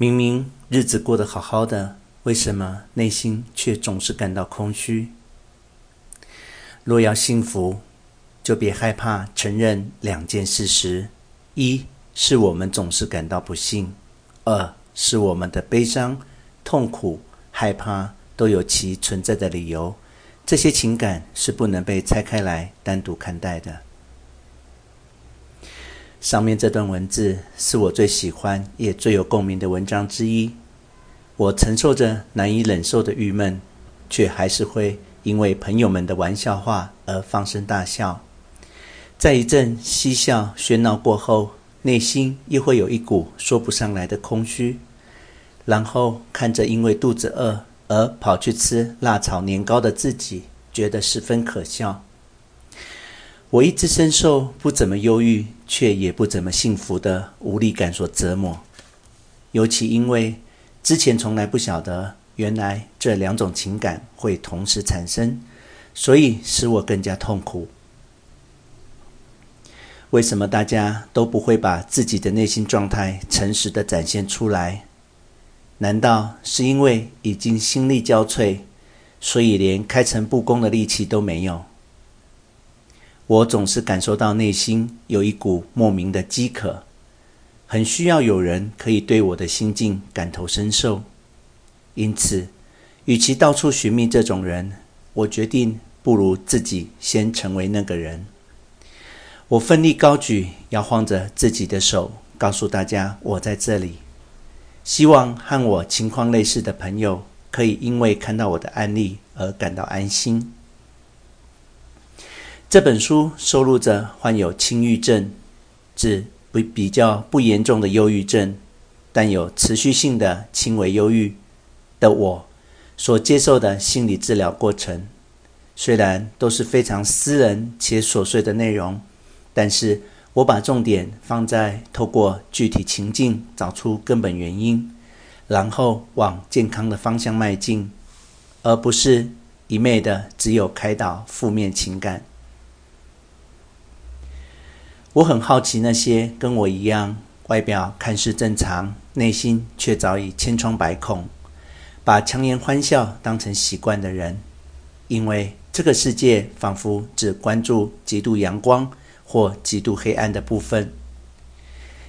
明明日子过得好好的，为什么内心却总是感到空虚？若要幸福，就别害怕承认两件事实：一是我们总是感到不幸；二是我们的悲伤、痛苦、害怕都有其存在的理由。这些情感是不能被拆开来单独看待的。上面这段文字是我最喜欢也最有共鸣的文章之一。我承受着难以忍受的郁闷，却还是会因为朋友们的玩笑话而放声大笑。在一阵嬉笑喧闹过后，内心又会有一股说不上来的空虚。然后看着因为肚子饿，而跑去吃辣炒年糕的自己，觉得十分可笑。我一直深受不怎么忧郁，却也不怎么幸福的无力感所折磨。尤其因为之前从来不晓得，原来这两种情感会同时产生，所以使我更加痛苦。为什么大家都不会把自己的内心状态诚实的展现出来？难道是因为已经心力交瘁，所以连开诚布公的力气都没有？我总是感受到内心有一股莫名的饥渴，很需要有人可以对我的心境感同身受。因此，与其到处寻觅这种人，我决定不如自己先成为那个人。我奋力高举，摇晃着自己的手，告诉大家我在这里。希望和我情况类似的朋友，可以因为看到我的案例而感到安心。这本书收录着患有轻郁症，指不比较不严重的忧郁症，但有持续性的轻微忧郁的我所接受的心理治疗过程。虽然都是非常私人且琐碎的内容，但是。我把重点放在透过具体情境找出根本原因，然后往健康的方向迈进，而不是一昧的只有开导负面情感。我很好奇那些跟我一样，外表看似正常，内心却早已千疮百孔，把强颜欢笑当成习惯的人，因为这个世界仿佛只关注极度阳光。或极度黑暗的部分，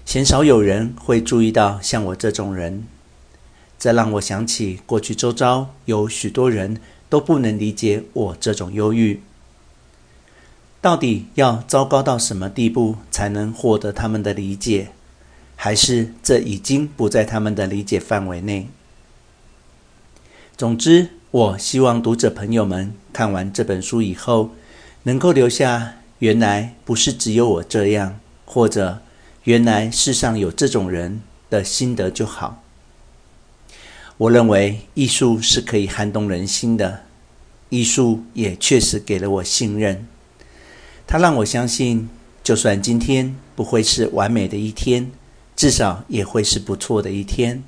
鲜少有人会注意到像我这种人。这让我想起过去周遭有许多人都不能理解我这种忧郁。到底要糟糕到什么地步才能获得他们的理解？还是这已经不在他们的理解范围内？总之，我希望读者朋友们看完这本书以后，能够留下。原来不是只有我这样，或者原来世上有这种人的心得就好。我认为艺术是可以撼动人心的，艺术也确实给了我信任。它让我相信，就算今天不会是完美的一天，至少也会是不错的一天。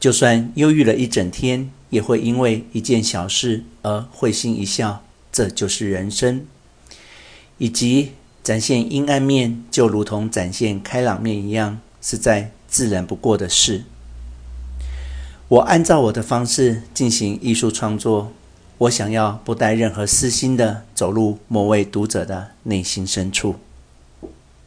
就算忧郁了一整天，也会因为一件小事而会心一笑。这就是人生，以及展现阴暗面，就如同展现开朗面一样，是再自然不过的事。我按照我的方式进行艺术创作，我想要不带任何私心的走入某位读者的内心深处。